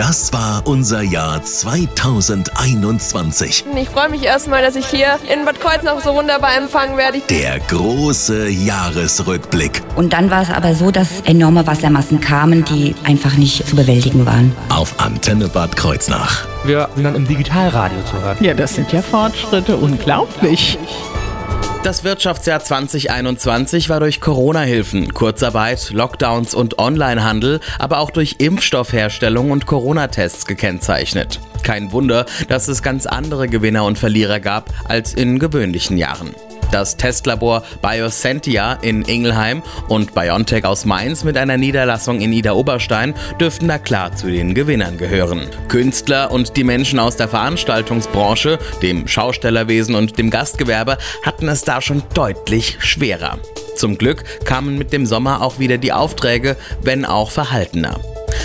Das war unser Jahr 2021. Ich freue mich erstmal, dass ich hier in Bad Kreuznach so wunderbar empfangen werde. Der große Jahresrückblick. Und dann war es aber so, dass enorme Wassermassen kamen, die einfach nicht zu bewältigen waren. Auf Antenne Bad Kreuznach. Wir sind dann im Digitalradio zu hören. Ja, das sind ja Fortschritte, unglaublich. Das Wirtschaftsjahr 2021 war durch Corona-Hilfen, Kurzarbeit, Lockdowns und Onlinehandel, aber auch durch Impfstoffherstellung und Corona-Tests gekennzeichnet. Kein Wunder, dass es ganz andere Gewinner und Verlierer gab als in gewöhnlichen Jahren. Das Testlabor Biosentia in Ingelheim und BioNTech aus Mainz mit einer Niederlassung in Ida Oberstein dürften da klar zu den Gewinnern gehören. Künstler und die Menschen aus der Veranstaltungsbranche, dem Schaustellerwesen und dem Gastgewerbe hatten es da schon deutlich schwerer. Zum Glück kamen mit dem Sommer auch wieder die Aufträge, wenn auch verhaltener.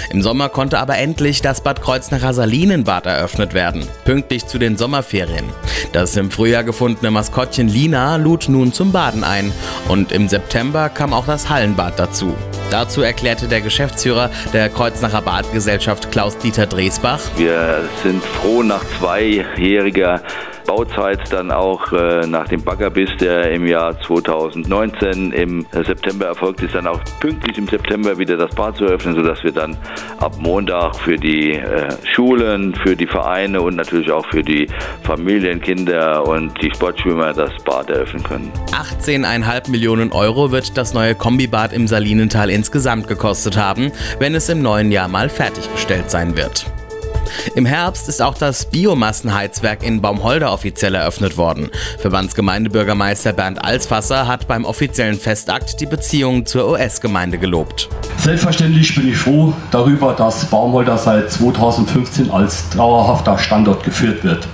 Im Sommer konnte aber endlich das Bad Kreuznacher Salinenbad eröffnet werden, pünktlich zu den Sommerferien. Das im Frühjahr gefundene Maskottchen Lina lud nun zum Baden ein und im September kam auch das Hallenbad dazu. Dazu erklärte der Geschäftsführer der Kreuznacher Badgesellschaft Klaus-Dieter Dresbach. Wir sind froh nach zweijähriger Bauzeit dann auch äh, nach dem Baggerbiss, der im Jahr 2019 im September erfolgt ist, dann auch pünktlich im September wieder das Bad zu eröffnen, sodass wir dann ab Montag für die äh, Schulen, für die Vereine und natürlich auch für die Familien, Kinder und die Sportschwimmer das Bad eröffnen können. 18,5 Millionen Euro wird das neue Kombibad im Salinental insgesamt gekostet haben, wenn es im neuen Jahr mal fertiggestellt sein wird. Im Herbst ist auch das Biomassenheizwerk in Baumholder offiziell eröffnet worden. Verbandsgemeindebürgermeister Bernd Alsfasser hat beim offiziellen Festakt die Beziehungen zur US-Gemeinde gelobt. Selbstverständlich bin ich froh darüber, dass Baumholder seit 2015 als dauerhafter Standort geführt wird.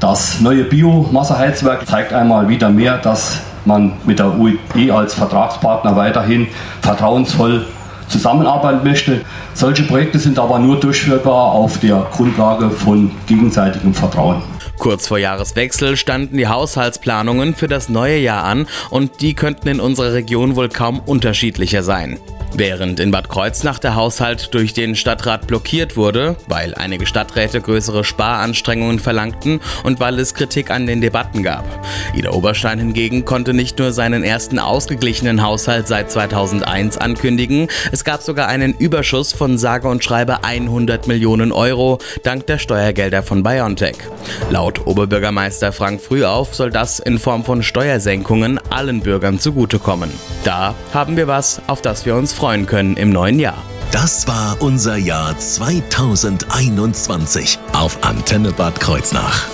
Das neue Biomasseheizwerk zeigt einmal wieder mehr, dass man mit der UE als Vertragspartner weiterhin vertrauensvoll zusammenarbeiten möchte. Solche Projekte sind aber nur durchführbar auf der Grundlage von gegenseitigem Vertrauen. Kurz vor Jahreswechsel standen die Haushaltsplanungen für das neue Jahr an und die könnten in unserer Region wohl kaum unterschiedlicher sein. Während in Bad Kreuznach der Haushalt durch den Stadtrat blockiert wurde, weil einige Stadträte größere Sparanstrengungen verlangten und weil es Kritik an den Debatten gab. Ida Oberstein hingegen konnte nicht nur seinen ersten ausgeglichenen Haushalt seit 2001 ankündigen, es gab sogar einen Überschuss von sage und schreibe 100 Millionen Euro dank der Steuergelder von BioNTech. Laut Oberbürgermeister Frank Frühauf soll das in Form von Steuersenkungen allen Bürgern zugutekommen. Da haben wir was, auf das wir uns freuen freuen können im neuen Jahr. Das war unser Jahr 2021 auf Antenne Bad Kreuznach.